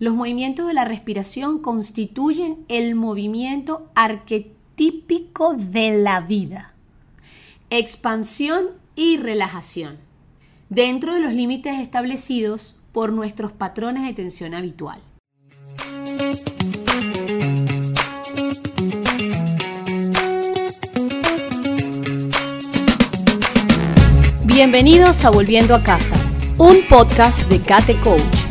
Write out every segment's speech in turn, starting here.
Los movimientos de la respiración constituyen el movimiento arquetípico de la vida. Expansión y relajación. Dentro de los límites establecidos por nuestros patrones de tensión habitual. Bienvenidos a Volviendo a Casa, un podcast de Kate Coach,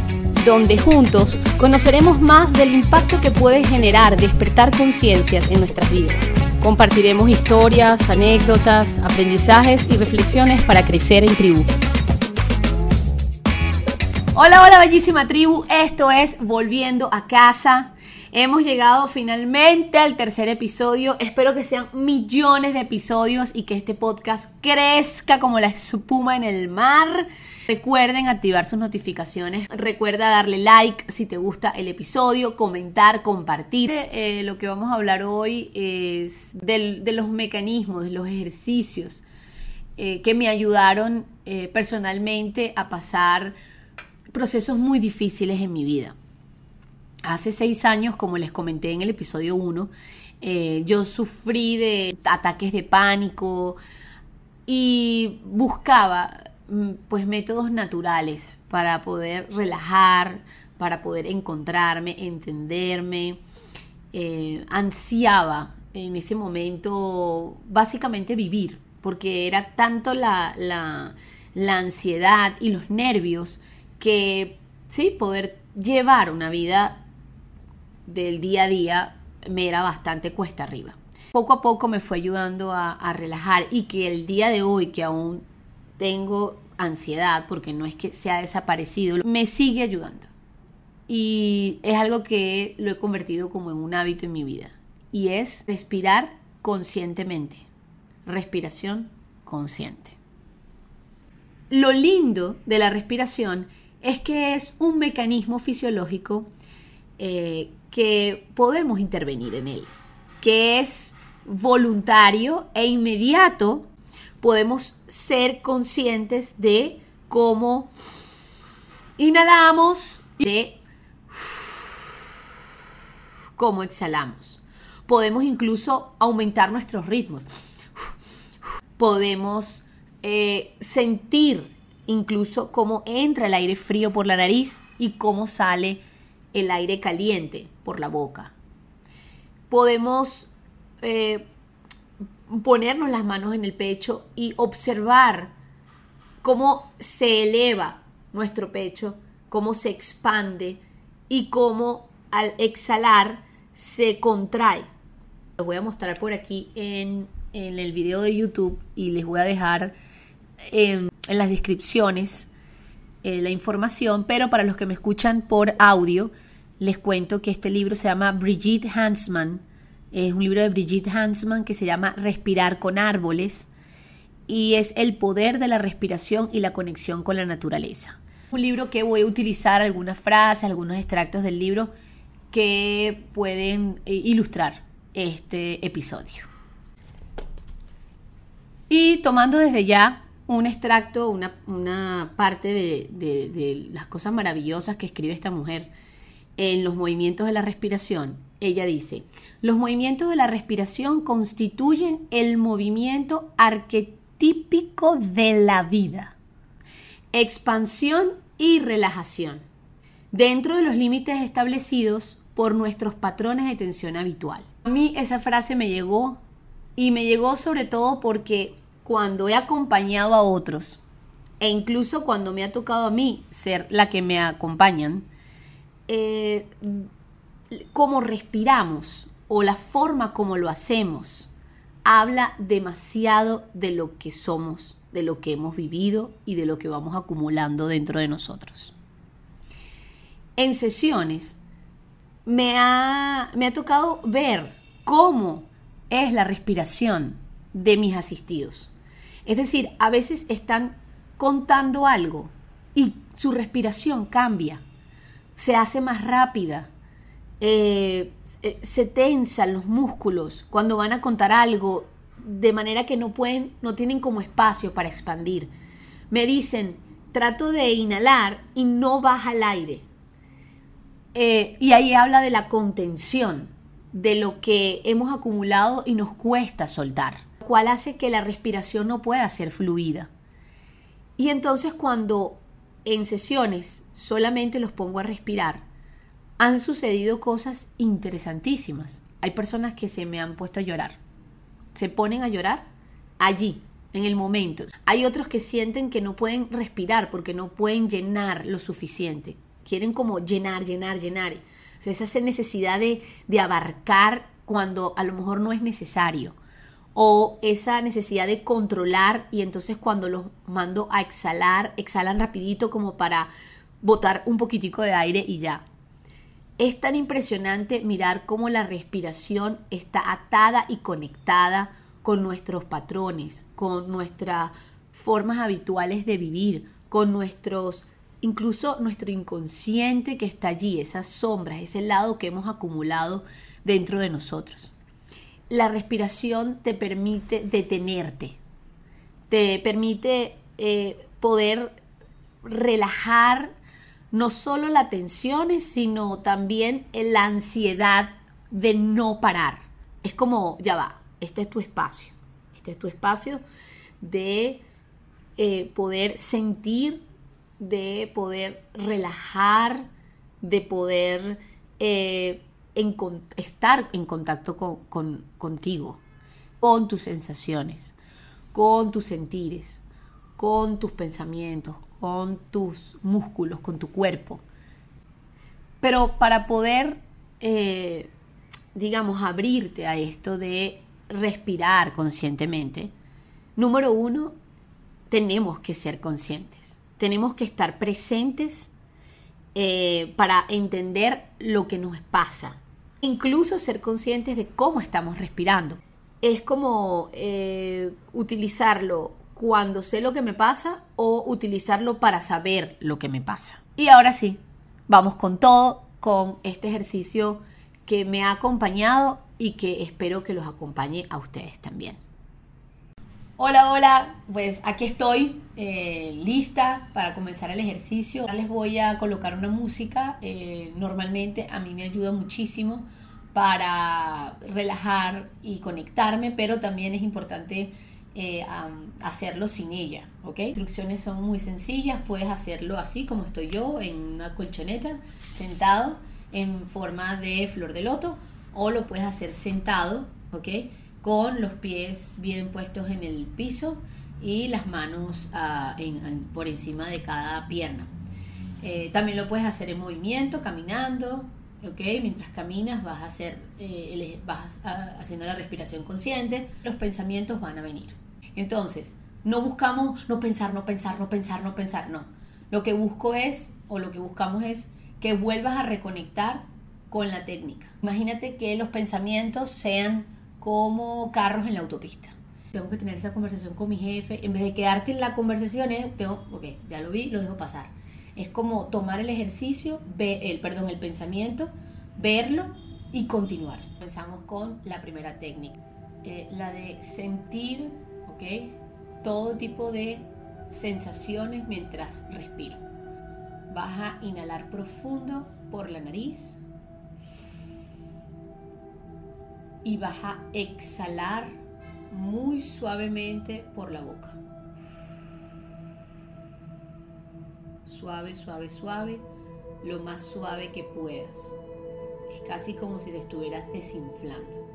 donde juntos conoceremos más del impacto que puede generar despertar conciencias en nuestras vidas. Compartiremos historias, anécdotas, aprendizajes y reflexiones para crecer en tribu. Hola, hola, bellísima tribu. Esto es Volviendo a Casa. Hemos llegado finalmente al tercer episodio. Espero que sean millones de episodios y que este podcast crezca como la espuma en el mar. Recuerden activar sus notificaciones. Recuerda darle like si te gusta el episodio, comentar, compartir. Eh, lo que vamos a hablar hoy es de los mecanismos, de los ejercicios eh, que me ayudaron eh, personalmente a pasar procesos muy difíciles en mi vida. Hace seis años, como les comenté en el episodio 1, eh, yo sufrí de ataques de pánico y buscaba pues métodos naturales para poder relajar, para poder encontrarme, entenderme. Eh, ansiaba en ese momento básicamente vivir, porque era tanto la, la, la ansiedad y los nervios que sí, poder llevar una vida del día a día me era bastante cuesta arriba. Poco a poco me fue ayudando a, relajar y que el día de hoy que aún tengo ansiedad, porque no es que se ha desaparecido, me sigue ayudando. Y es algo que lo he convertido como en un hábito en mi vida. Y es respirar conscientemente. Respiración consciente. Lo lindo de la respiración es que es un mecanismo fisiológico eh, que podemos intervenir en él, que es voluntario e inmediato, podemos ser conscientes de cómo inhalamos y de cómo exhalamos. Podemos incluso aumentar nuestros ritmos. Podemos eh, sentir incluso cómo entra el aire frío por la nariz y cómo sale el aire caliente por la boca. Podemos eh, ponernos las manos en el pecho y observar cómo se eleva nuestro pecho, cómo se expande y cómo al exhalar se contrae. Les voy a mostrar por aquí en, el video de YouTube y les voy a dejar en, en las descripciones eh, la información, pero para los que me escuchan por audio, les cuento que este libro se llama Brigitte Hansman. Es un libro de Brigitte Hansman que se llama Respirar con árboles y es el poder de la respiración y la conexión con la naturaleza. Un libro que voy a utilizar algunas frases, algunos extractos del libro que pueden eh, ilustrar este episodio. Y tomando desde ya un extracto, una, parte de, de las cosas maravillosas que escribe esta mujer, en los movimientos de la respiración, ella dice, los movimientos de la respiración constituyen el movimiento arquetípico de la vida. Expansión y relajación, dentro de los límites establecidos por nuestros patrones de tensión habitual. A mí esa frase me llegó y me llegó sobre todo porque cuando he acompañado a otros e incluso cuando me ha tocado a mí ser la que me acompañan, eh, cómo respiramos o la forma como lo hacemos habla demasiado de lo que somos, de lo que hemos vivido y de lo que vamos acumulando dentro de nosotros. En sesiones me ha, tocado ver cómo es la respiración de mis asistidos. Es decir, a veces están contando algo y su respiración cambia se hace más rápida, eh, eh, se tensan los músculos cuando van a contar algo, de manera que no pueden, no tienen como espacio para expandir. Me dicen, trato de inhalar y no baja el aire. eh, y ahí habla de la contención, de lo que hemos acumulado y nos cuesta soltar, cual hace que la respiración no pueda ser fluida. Y entonces cuando en sesiones solamente los pongo a respirar, han sucedido cosas interesantísimas. Hay personas que se me han puesto a llorar. Se ponen a llorar allí, en el momento. Hay otros que sienten que no pueden respirar porque no pueden llenar lo suficiente. Quieren como llenar, llenar, llenar. O sea, esa necesidad de, de abarcar cuando a lo mejor no es necesario. O esa necesidad de controlar y entonces cuando los mando a exhalar, exhalan rapidito como para botar un poquitico de aire y ya. Es tan impresionante mirar cómo la respiración está atada y conectada con nuestros patrones, con nuestras formas habituales de vivir, con nuestros, incluso nuestro inconsciente que está allí, esas sombras, ese lado que hemos acumulado dentro de nosotros. La respiración te permite detenerte, te permite eh, poder relajar no solo la tensión, sino también la ansiedad de no parar. Es como, ya va, este es tu espacio. Este es tu espacio de eh, poder sentir, de poder relajar, de poder eh, estar en contacto con, contigo, con tus sensaciones, con tus sentires, con tus pensamientos, con tus músculos, con tu cuerpo. Pero para poder, eh, digamos, abrirte a esto de respirar conscientemente, número uno, tenemos que ser conscientes, tenemos que estar presentes eh, para entender lo que nos pasa, incluso ser conscientes de cómo estamos respirando. Es como eh, utilizarlo cuando sé lo que me pasa o utilizarlo para saber lo que me pasa. Y ahora sí, vamos con todo, con este ejercicio que me ha acompañado y que espero que los acompañe a ustedes también. Hola, hola, pues aquí estoy eh, lista para comenzar el ejercicio. Ahora les voy a colocar una música, eh, normalmente a mí me ayuda muchísimo para relajar y conectarme, pero también es importante eh, hacerlo sin ella, ¿ok? Las instrucciones son muy sencillas, puedes hacerlo así como estoy yo, en una colchoneta, sentado en forma de flor de loto o lo puedes hacer sentado, ¿ok? Con los pies bien puestos en el piso y las manos ah, por encima de cada pierna. Eh, también lo puedes hacer en movimiento, caminando, ¿ok? Mientras caminas vas a hacer, eh, vas haciendo la respiración consciente, los pensamientos van a venir. Entonces, no buscamos no pensar, no pensar, no pensar, no pensar, no. Lo que busco es, o lo que buscamos es que vuelvas a reconectar con la técnica. Imagínate que los pensamientos sean como carros en la autopista. Tengo que tener esa conversación con mi jefe. En vez de quedarte en la conversación, tengo, ok, ya lo vi, lo dejo pasar. Es como tomar el ejercicio, el, perdón, el pensamiento, verlo y continuar. Empezamos con la primera técnica, eh, la de sentir, todo tipo de sensaciones mientras respiro. Vas a inhalar profundo por la nariz y vas a exhalar muy suavemente por la boca. Suave, suave, suave, lo más suave que puedas. Es casi como si te estuvieras desinflando.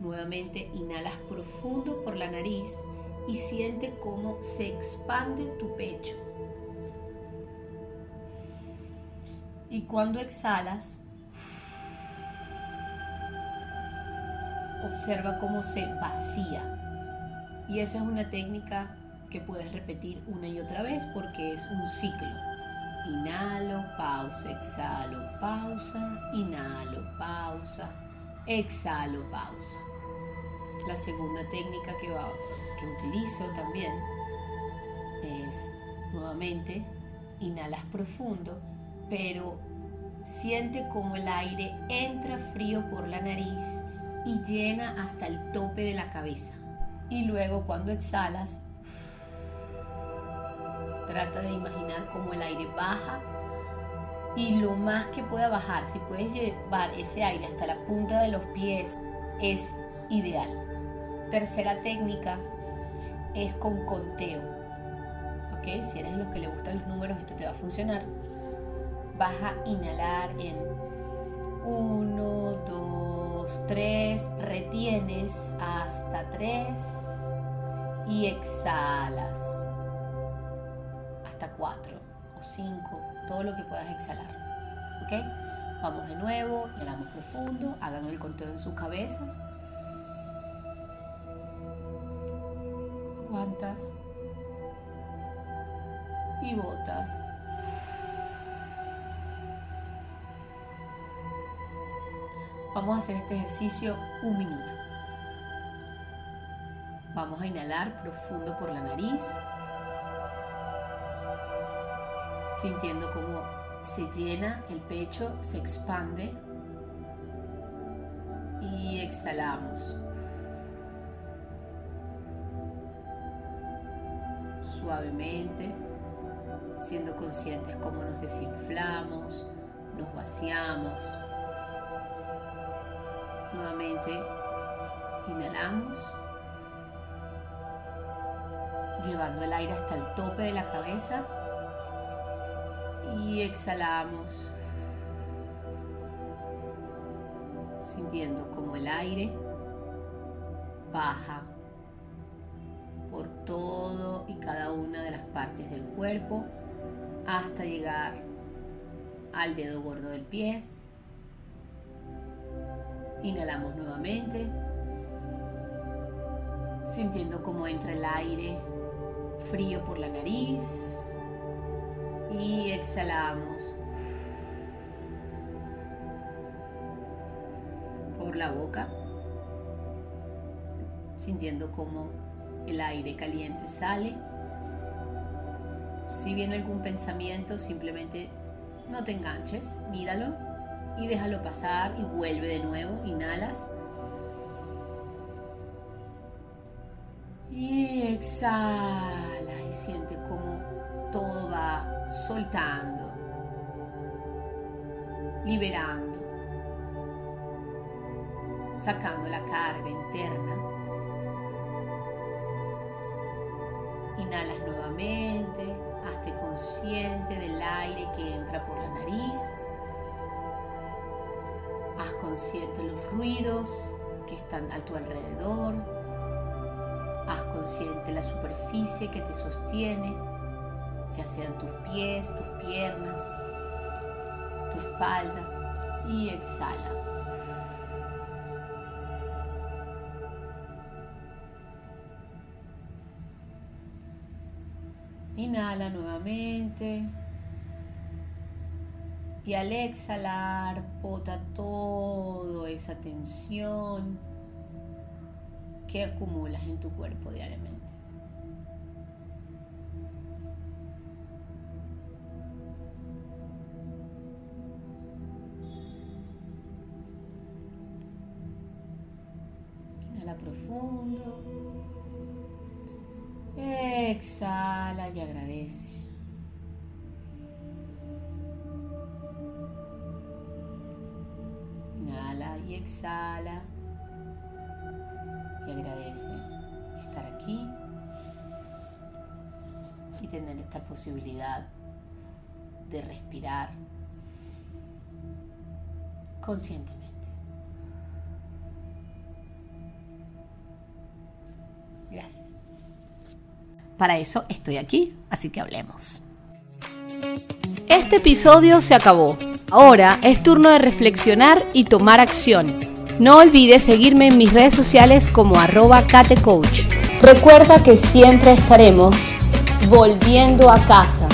Nuevamente inhalas profundo por la nariz y siente cómo se expande tu pecho. Y cuando exhalas, observa cómo se vacía. Y esa es una técnica que puedes repetir una y otra vez porque es un ciclo. Inhalo, pausa, exhalo, pausa, inhalo, pausa, exhalo, pausa. La segunda técnica que, que utilizo también es nuevamente inhalas profundo, pero siente como el aire entra frío por la nariz y llena hasta el tope de la cabeza. Y luego cuando exhalas, Trata de imaginar cómo el aire baja y lo más que pueda bajar, si puedes llevar ese aire hasta la punta de los pies, es ideal. Tercera técnica es con conteo. ¿Ok? Si eres de los que le gustan los números, esto te va a funcionar. Vas a inhalar en 1, 2, 3, retienes hasta 3 y exhalas hasta 4 o 5, todo lo que puedas exhalar. ¿Ok? Vamos de nuevo, inhalamos profundo, hagan el conteo en sus cabezas. Aguantas y botas. Vamos a hacer este ejercicio un minuto. Vamos a inhalar profundo por la nariz, sintiendo cómo se llena el pecho, se expande y exhalamos. Suavemente, siendo conscientes cómo nos desinflamos, nos vaciamos. Nuevamente inhalamos, llevando el aire hasta el tope de la cabeza y exhalamos, sintiendo como el aire baja por todo y cada una de las partes del cuerpo hasta llegar al dedo gordo del pie. Inhalamos nuevamente, sintiendo cómo entra el aire frío por la nariz y exhalamos por la boca, sintiendo cómo el aire caliente sale. Si viene algún pensamiento, simplemente no te enganches, míralo y déjalo pasar y vuelve de nuevo, inhalas. Y exhala y siente cómo todo va soltando, liberando, sacando la carga interna. Inhalas nuevamente, hazte consciente del aire que entra por la nariz. Haz consciente los ruidos que están a tu alrededor. Haz consciente la superficie que te sostiene, ya sean tus pies, tus piernas, tu espalda. Y exhala. Inhala nuevamente. Y al exhalar, bota toda esa tensión que acumulas en tu cuerpo diariamente. Y exhala y agradece estar aquí y tener esta posibilidad de respirar conscientemente. Gracias. Para eso estoy aquí, así que hablemos. Este episodio se acabó. Ahora es turno de reflexionar y tomar acción. No olvides seguirme en mis redes sociales como arroba catecoach. Recuerda que siempre estaremos volviendo a casa.